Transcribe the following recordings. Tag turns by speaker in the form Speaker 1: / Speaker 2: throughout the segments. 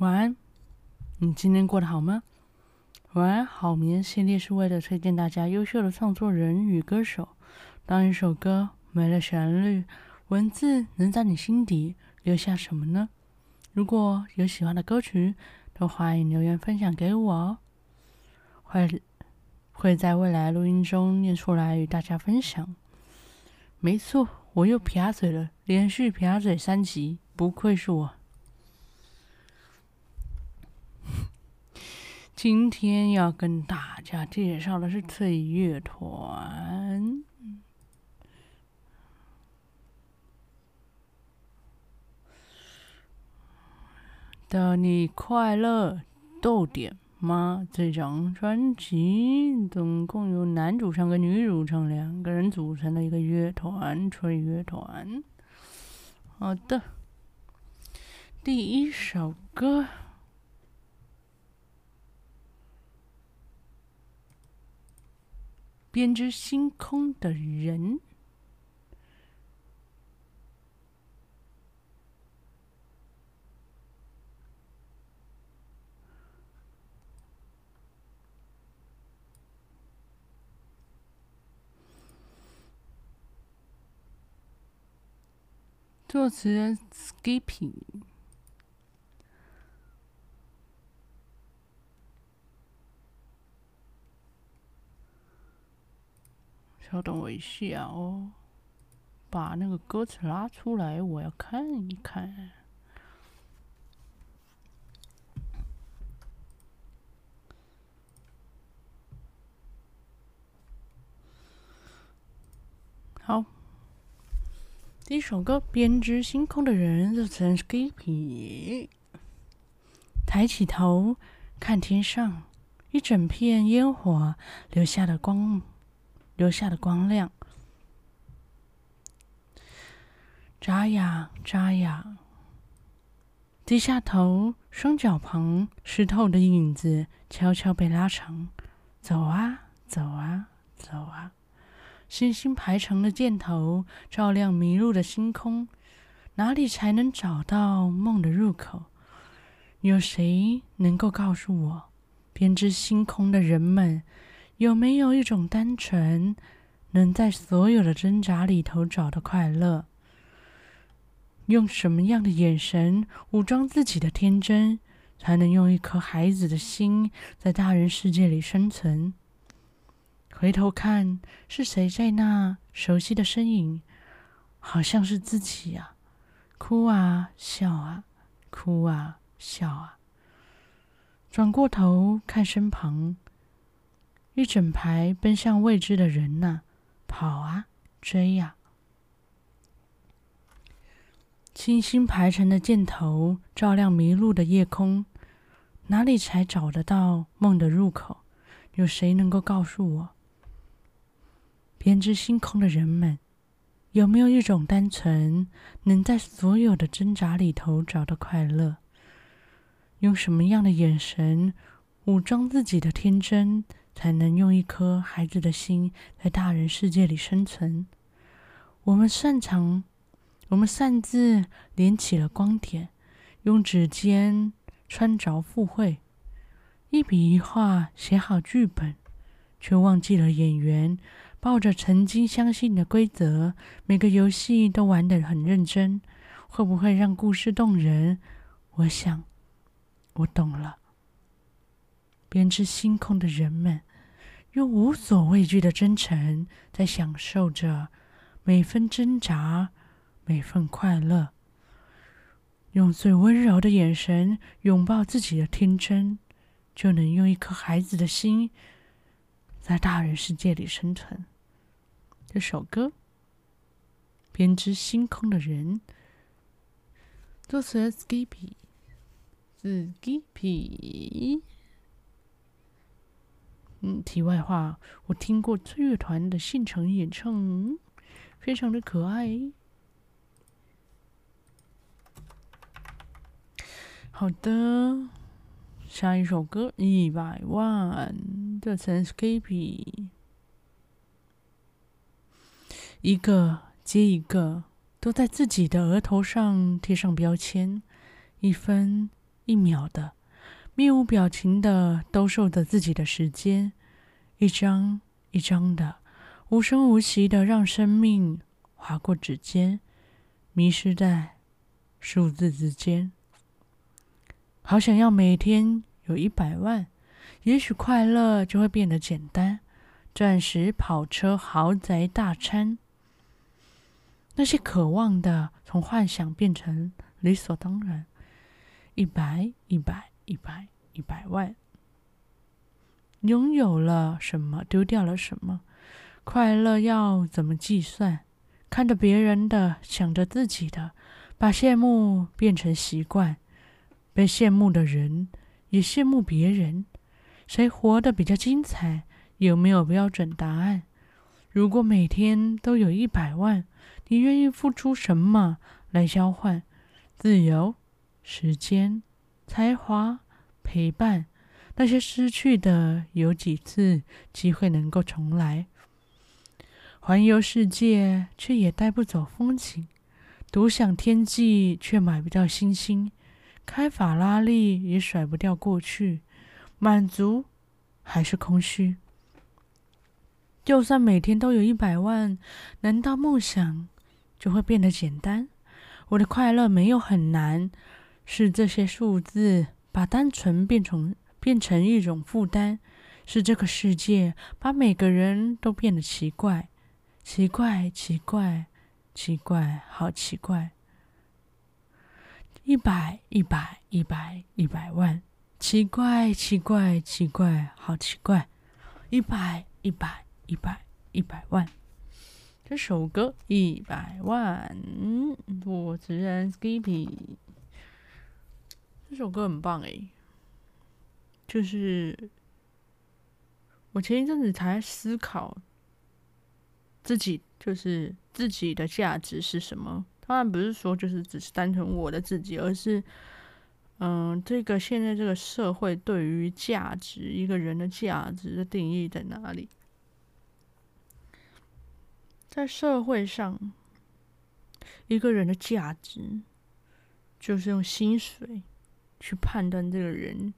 Speaker 1: 晚安，你今天过得好吗？晚安好眠系列是为了推荐大家优秀的创作人与歌手。当一首歌没了旋律，文字能在你心底留下什么呢？如果有喜欢的歌曲，都欢迎留言分享给我哦，会会在未来录音中念出来与大家分享。没错，我又撇嘴了，连续撇嘴三集，不愧是我。今天要跟大家介绍的是脆乐团的《你快乐逗点吗》这张专辑，总共由男主唱跟女主唱两个人组成的一个乐团——脆乐团。好的，第一首歌。编织星空的人，作词人 Skipping。稍等我一下哦，把那个歌词拉出来，我要看一看。好，第一首歌《编织星空的人》就成 Skippy。抬起头，看天上，一整片烟火留下的光。留下的光亮，眨呀眨呀，低下头，双脚旁湿透的影子悄悄被拉长，走啊走啊走啊，星星排成了箭头，照亮迷路的星空，哪里才能找到梦的入口？有谁能够告诉我，编织星空的人们？有没有一种单纯，能在所有的挣扎里头找到快乐？用什么样的眼神武装自己的天真，才能用一颗孩子的心在大人世界里生存？回头看，是谁在那熟悉的身影？好像是自己呀，哭啊笑啊，哭啊笑啊。转过头看身旁。一整排奔向未知的人呐，跑啊，追呀！星星排成的箭头，照亮迷路的夜空，哪里才找得到梦的入口？有谁能够告诉我？编织星空的人们，有没有一种单纯，能在所有的挣扎里头找到快乐？用什么样的眼神武装自己的天真？才能用一颗孩子的心在大人世界里生存。我们擅长，我们擅自连起了光点，用指尖穿凿附会，一笔一画写好剧本，却忘记了演员。抱着曾经相信的规则，每个游戏都玩得很认真，会不会让故事动人？我想，我懂了。编织星空的人们。用无所畏惧的真诚，在享受着每分挣扎，每份快乐。用最温柔的眼神拥抱自己的天真，就能用一颗孩子的心，在大人世界里生存。这首歌《编织星空的人》，作词 Skippy，Skippy。嗯，题外话，我听过脆乐团的现场演唱，非常的可爱。好的，下一首歌《一百万》的 Skippy，一个接一个，都在自己的额头上贴上标签，一分一秒的，面无表情的兜售着自己的时间，一张一张的，无声无息的让生命划过指尖，迷失在数字之间。好想要每天有一百万，也许快乐就会变得简单。钻石、跑车、豪宅、大餐，那些渴望的，从幻想变成理所当然。一百、一百、一百、一百万，拥有了什么，丢掉了什么？快乐要怎么计算？看着别人的，想着自己的，把羡慕变成习惯。被羡慕的人也羡慕别人，谁活得比较精彩？有没有标准答案？如果每天都有一百万，你愿意付出什么来交换？自由、时间、才华、陪伴，那些失去的，有几次机会能够重来？环游世界，却也带不走风景；独享天际，却买不到星星；开法拉利，也甩不掉过去。满足还是空虚？就算每天都有一百万，难道梦想就会变得简单？我的快乐没有很难，是这些数字把单纯变成变成一种负担，是这个世界把每个人都变得奇怪，奇怪，奇怪，奇怪，好奇怪。一百，一百，一百，一百万，奇怪，奇怪，奇怪，好奇怪。一百，一百。一百一百万，这首歌一百万，我直然 Skippy，这首歌很棒诶，就是我前一阵子才思考自己，就是自己的价值是什么。当然不是说就是只是单纯我的自己，而是嗯，这个现在这个社会对于价值，一个人的价值的定义在哪里？在社会上，一个人的价值就是用薪水去判断这个人，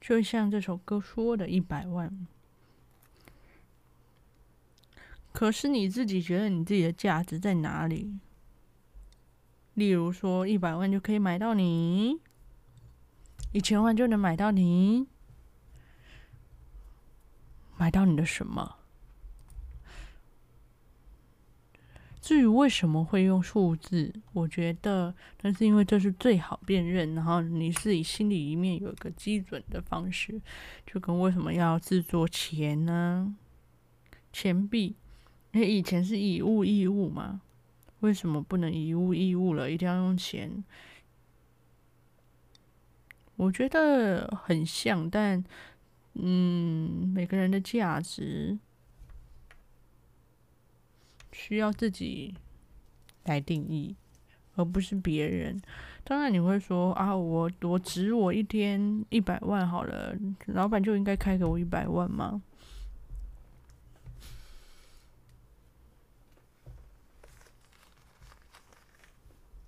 Speaker 1: 就像这首歌说的“一百万”。可是你自己觉得你自己的价值在哪里？例如说，一百万就可以买到你，一千万就能买到你，买到你的什么？至于为什么会用数字，我觉得那是因为这是最好辨认，然后你自己心里一面有一个基准的方式，就跟为什么要制作钱呢？钱币，因为以前是以物易物嘛，为什么不能以物易物了？一定要用钱？我觉得很像，但嗯，每个人的价值。需要自己来定义，而不是别人。当然，你会说啊，我我值我一天一百万好了，老板就应该开给我一百万吗？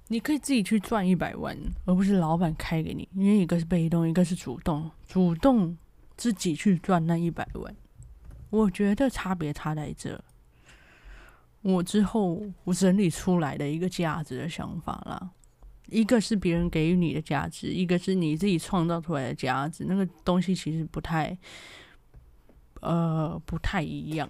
Speaker 1: 你可以自己去赚一百万，而不是老板开给你，因为一个是被动，一个是主动。主动自己去赚那一百万，我觉得差别差在这。我之后我整理出来的一个价值的想法啦，一个是别人给予你的价值，一个是你自己创造出来的价值，那个东西其实不太，呃，不太一样。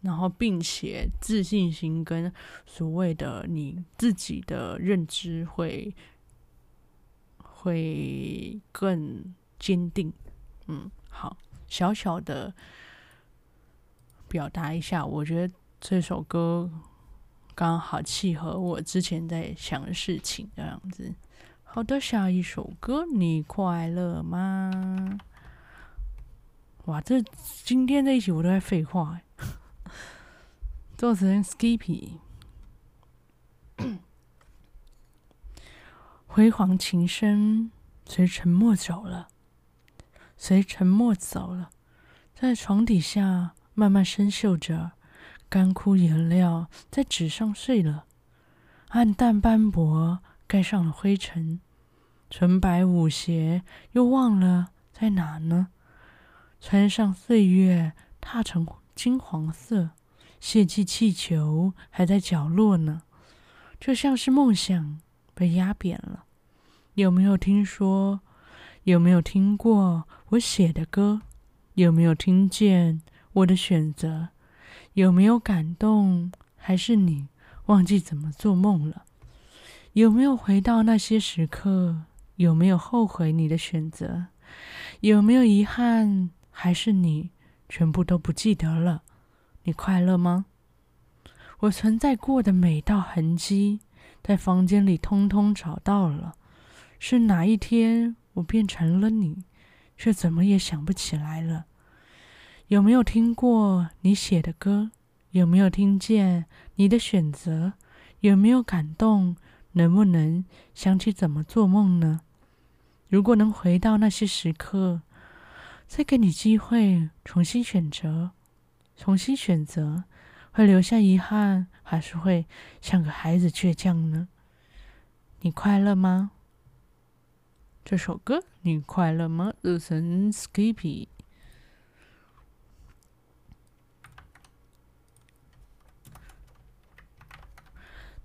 Speaker 1: 然后，并且自信心跟所谓的你自己的认知会会更坚定。嗯，好，小小的表达一下，我觉得。这首歌刚好契合我之前在想的事情，这样子。好的，下一首歌，你快乐吗？哇，这今天这一集我都在废话。作词人 Skippy，辉煌琴声随沉默走了，随沉默走了，在床底下慢慢生锈着。干枯颜料在纸上碎了，暗淡斑驳盖上了灰尘。纯白舞鞋又忘了在哪呢？穿上岁月，踏成金黄色，泄气气球还在角落呢，就像是梦想被压扁了。有没有听说？有没有听过我写的歌？有没有听见我的选择？有没有感动？还是你忘记怎么做梦了？有没有回到那些时刻？有没有后悔你的选择？有没有遗憾？还是你全部都不记得了？你快乐吗？我存在过的每道痕迹，在房间里通通找到了。是哪一天我变成了你，却怎么也想不起来了？有没有听过你写的歌？有没有听见你的选择？有没有感动？能不能想起怎么做梦呢？如果能回到那些时刻，再给你机会重新选择，重新选择，会留下遗憾，还是会像个孩子倔强呢？你快乐吗？这首歌你快乐吗？Listen Skippy。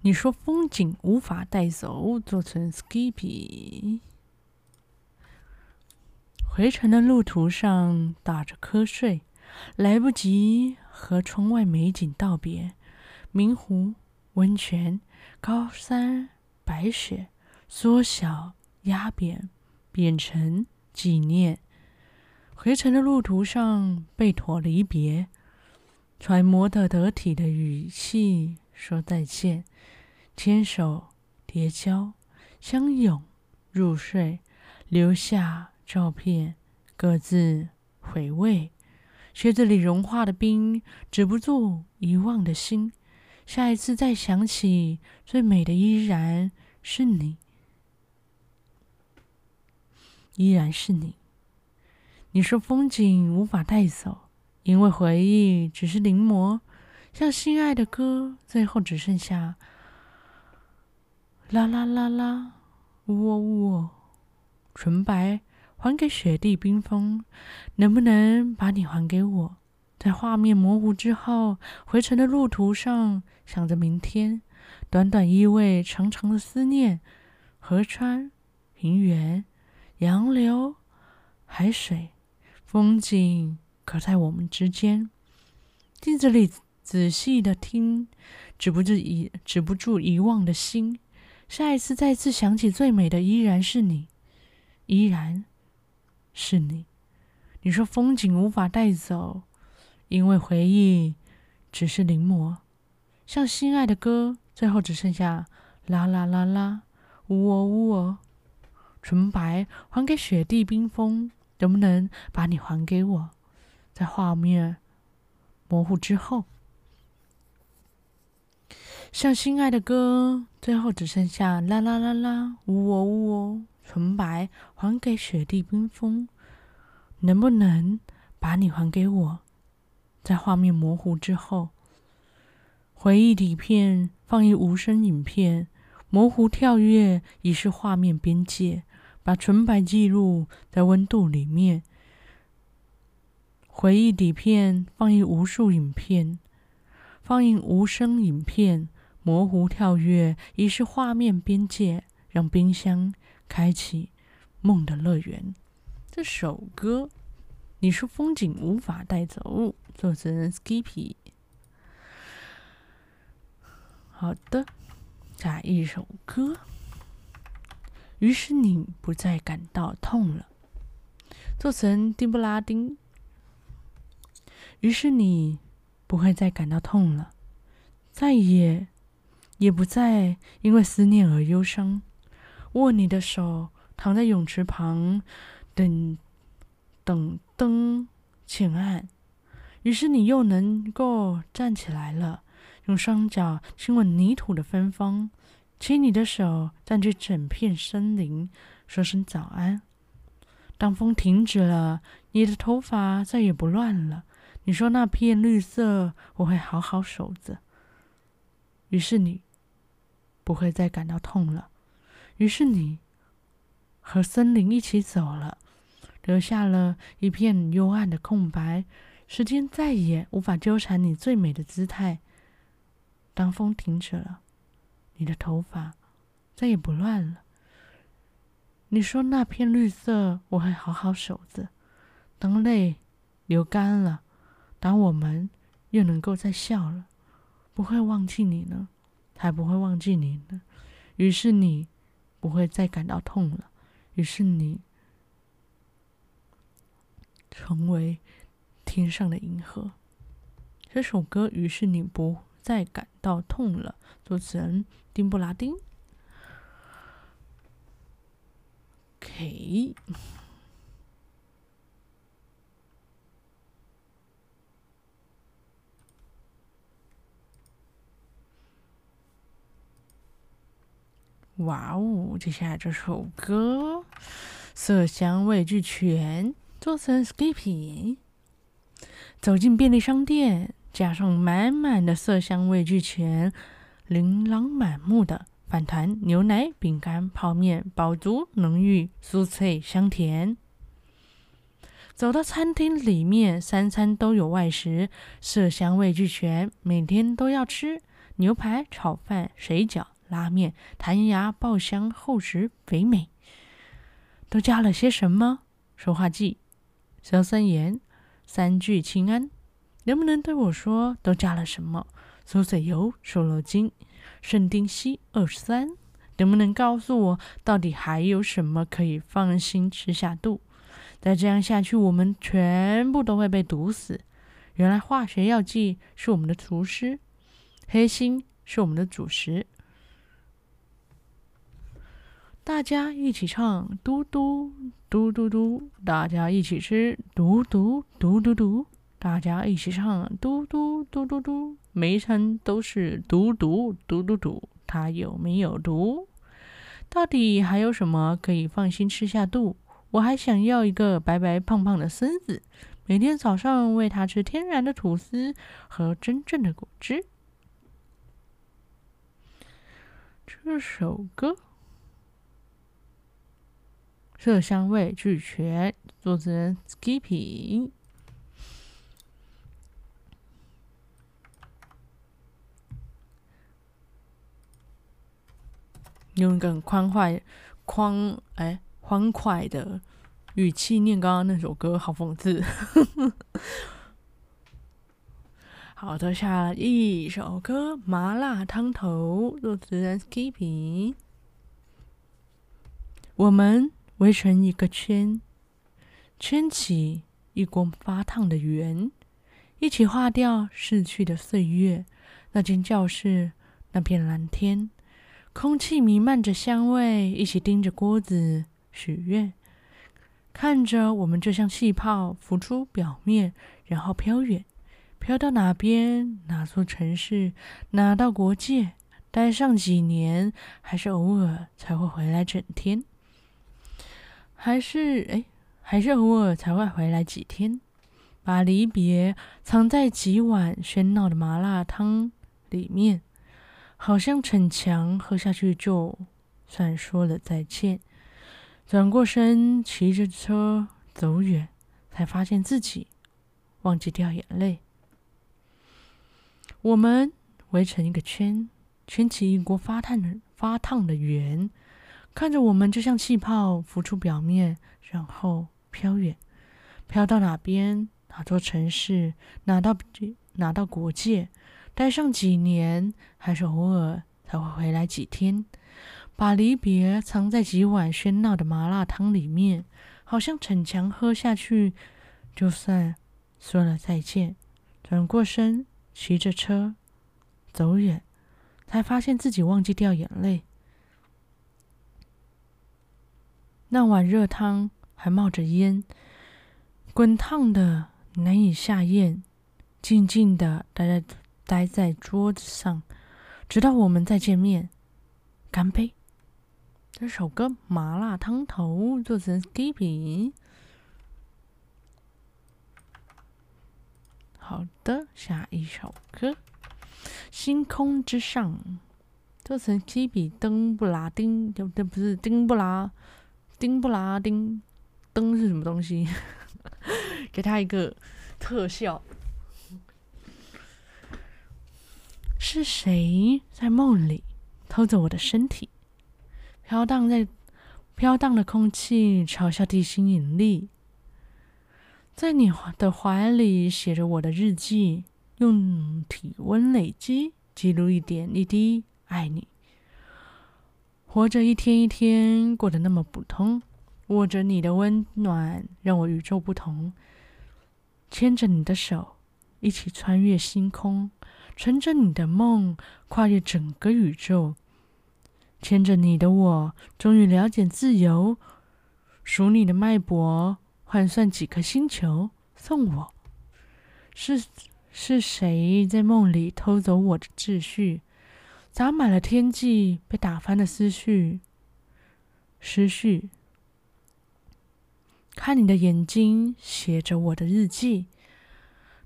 Speaker 1: 你说风景无法带走，做成 Skippy。回程的路途上打着瞌睡，来不及和窗外美景道别。明湖温泉，高山白雪，缩小压扁。变成纪念。回程的路途上，备妥离别，揣摩的得体的语气说再见，牵手叠交，相拥入睡，留下照片，各自回味。靴子里融化的冰，止不住遗忘的心。下一次再想起，最美的依然是你。依然是你。你说风景无法带走，因为回忆只是临摹，像心爱的歌，最后只剩下啦啦啦啦，呜喔呜喔，纯白还给雪地冰封，能不能把你还给我？在画面模糊之后，回程的路途上，想着明天，短短依偎，长长的思念，河川平原。洋流、海水、风景，可在我们之间。镜子里仔细的听，止不住遗止不住遗忘的心。下一次再次想起，最美的依然是你，依然是你。你说风景无法带走，因为回忆只是临摹，像心爱的歌，最后只剩下啦啦啦啦，呜哦呜哦。纯白还给雪地冰封，能不能把你还给我？在画面模糊之后，像心爱的歌，最后只剩下啦啦啦啦，呜喔呜喔。纯白还给雪地冰封，能不能把你还给我？在画面模糊之后，回忆底片放一无声影片，模糊跳跃已是画面边界。把纯白记录在温度里面，回忆底片放映无数影片，放映无声影片，模糊跳跃已是画面边界，让冰箱开启梦的乐园。这首歌，你说风景无法带走，作词人 Skippy。好的，下一首歌。于是你不再感到痛了。做成丁布拉丁。于是你不会再感到痛了，再也也不再因为思念而忧伤。握你的手，躺在泳池旁，等等灯渐暗。于是你又能够站起来了，用双脚亲吻泥土的芬芳。牵你的手，占据整片森林，说声早安。当风停止了，你的头发再也不乱了。你说那片绿色，我会好好守着。于是你不会再感到痛了。于是你和森林一起走了，留下了一片幽暗的空白。时间再也无法纠缠你最美的姿态。当风停止了，你的头发再也不乱了。你说那片绿色我会好好守着。当泪流干了，当我们又能够再笑了，不会忘记你呢，才不会忘记你呢。于是你不会再感到痛了。于是你成为天上的银河。这首歌，于是你不再感到痛了。作词人丁布拉丁。OK。哇哦！接下来这首歌，色香味俱全，做成 Skippy。走进便利商店，加上满满的色香味俱全、琳琅满目的饭团、牛奶、饼干、泡面，饱足浓郁、酥脆香甜。走到餐厅里面，三餐都有外食，色香味俱全，每天都要吃牛排、炒饭、水饺。拉面弹牙爆香厚实肥美，都加了些什么？说话剂、硝酸盐、三聚氰胺，能不能对我说都加了什么？苏水油、瘦肉精、圣丁烯二十三，能不能告诉我到底还有什么可以放心吃下肚？再这样下去，我们全部都会被毒死。原来化学药剂是我们的厨师，黑心是我们的主食。大家一起唱，嘟嘟嘟嘟嘟，大家一起吃，嘟嘟嘟嘟嘟，大家一起唱，嘟嘟嘟嘟嘟，每一餐都是嘟嘟嘟嘟嘟，它有没有毒？到底还有什么可以放心吃下肚？我还想要一个白白胖胖的孙子，每天早上喂他吃天然的吐司和真正的果汁。这首歌。色香味俱全，作词人 Skippy。用一个很欢快、欢哎欢快的语气念刚刚那首歌，好讽刺。好的，下一首歌《麻辣烫头》，作词人 Skippy。我们。围成一个圈，圈起一锅发烫的圆，一起化掉逝去的岁月。那间教室，那片蓝天，空气弥漫着香味，一起盯着锅子许愿，看着我们就像气泡浮出表面，然后飘远，飘到哪边？哪座城市？哪道国界？待上几年，还是偶尔才会回来整天？还是哎，还是偶尔才会回来几天，把离别藏在几碗喧闹的麻辣汤里面，好像逞强，喝下去就算说了再见。转过身，骑着车走远，才发现自己忘记掉眼泪。我们围成一个圈，圈起一锅发烫的发烫的圆。看着我们，就像气泡浮出表面，然后飘远，飘到哪边？哪座城市？哪道哪道国界？待上几年，还是偶尔才会回来几天？把离别藏在几碗喧闹的麻辣汤里面，好像逞强喝下去，就算说了再见。转过身，骑着车走远，才发现自己忘记掉眼泪。那碗热汤还冒着烟，滚烫的难以下咽，静静的待在待在桌子上，直到我们再见面。干杯！这首歌《麻辣烫头》作词 Skippy。好的，下一首歌《星空之上》作词 Skippy。登布拉丁，不对？不是丁布拉。丁布拉丁，灯是什么东西？给他一个特效。是谁在梦里偷走我的身体？飘荡在飘荡的空气，嘲笑地心引力。在你的怀里写着我的日记，用体温累积记录一点一滴爱你。活着一天一天过得那么普通，握着你的温暖让我与众不同，牵着你的手一起穿越星空。乘着你的梦，跨越整个宇宙；牵着你的我，终于了解自由。数你的脉搏，换算几颗星球送我。是是谁在梦里偷走我的秩序？洒满了天际，被打翻的思绪。思绪，看你的眼睛，写着我的日记。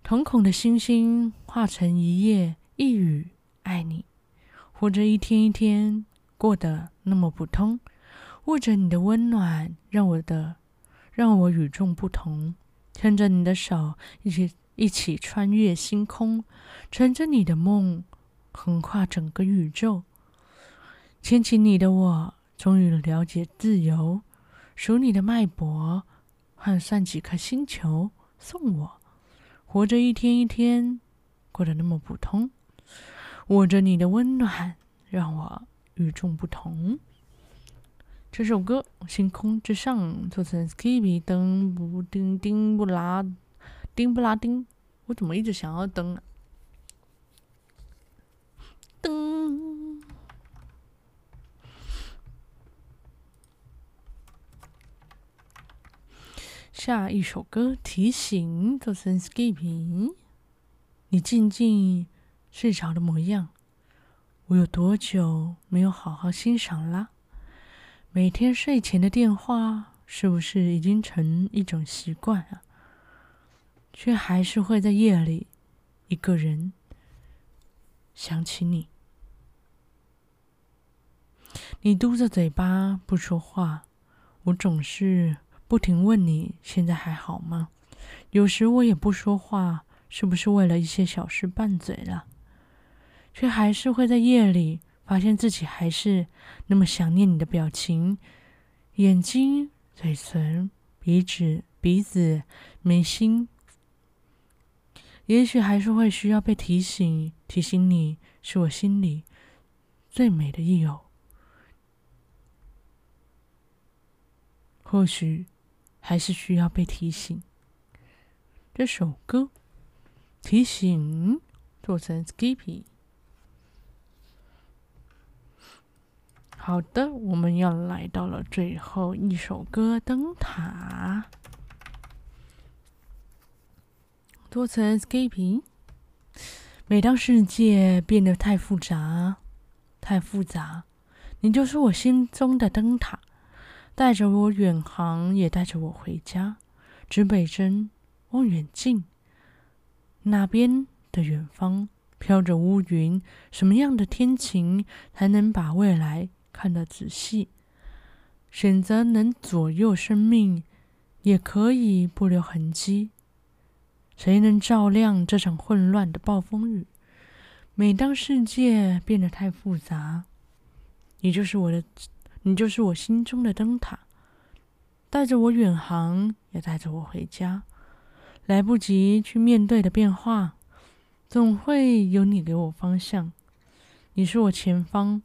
Speaker 1: 瞳孔的星星化成一夜一语爱你，活着一天一天过得那么普通，握着你的温暖让我的让我与众不同，牵着你的手一起一起穿越星空，乘着你的梦横跨整个宇宙，牵起你的我终于了解自由，数你的脉搏换算几颗星球送我。活着一天一天，过得那么普通，握着你的温暖，让我与众不同。这首歌《星空之上》作词 Skippy 登不丁丁不拉丁不拉丁，我怎么一直想要登啊？登。下一首歌提醒，做成 skipping。你静静睡着的模样，我有多久没有好好欣赏啦？每天睡前的电话，是不是已经成一种习惯啊？却还是会在夜里一个人想起你。你嘟着嘴巴不说话，我总是。不停问你现在还好吗？有时我也不说话，是不是为了一些小事拌嘴了？却还是会在夜里发现自己还是那么想念你的表情，眼睛、嘴唇、鼻子、鼻子、眉心，也许还是会需要被提醒，提醒你是我心里最美的益友。或许。还是需要被提醒。这首歌提醒做成 Skippy。好的，我们要来到了最后一首歌《灯塔》，做成 Skippy。每当世界变得太复杂，太复杂，你就是我心中的灯塔。带着我远航，也带着我回家。指北针，望远镜，那边的远方飘着乌云。什么样的天晴才能把未来看得仔细？选择能左右生命，也可以不留痕迹。谁能照亮这场混乱的暴风雨？每当世界变得太复杂，你就是我的。你就是我心中的灯塔，带着我远航，也带着我回家。来不及去面对的变化，总会有你给我方向。你是我前方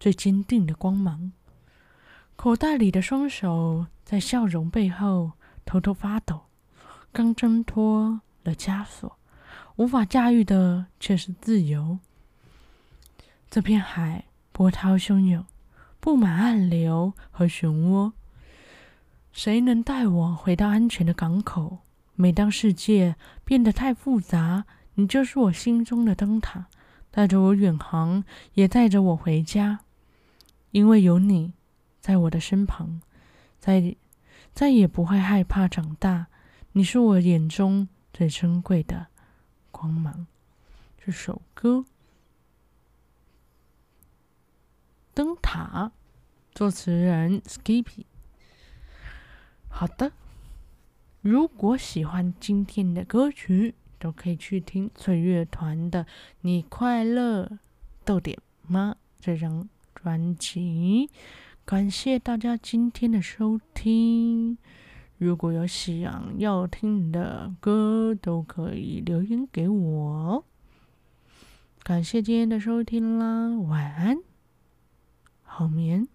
Speaker 1: 最坚定的光芒。口袋里的双手在笑容背后偷偷发抖，刚挣脱了枷锁，无法驾驭的却是自由。这片海波涛汹涌。布满暗流和漩涡，谁能带我回到安全的港口？每当世界变得太复杂，你就是我心中的灯塔，带着我远航，也带着我回家。因为有你在我的身旁，再再也不会害怕长大。你是我眼中最珍贵的光芒。这首歌。灯塔，作词人 Skippy。好的，如果喜欢今天的歌曲，都可以去听脆乐团的《你快乐逗点吗》这张专辑。感谢大家今天的收听。如果有想要听的歌，都可以留言给我。感谢今天的收听啦，晚安，好眠。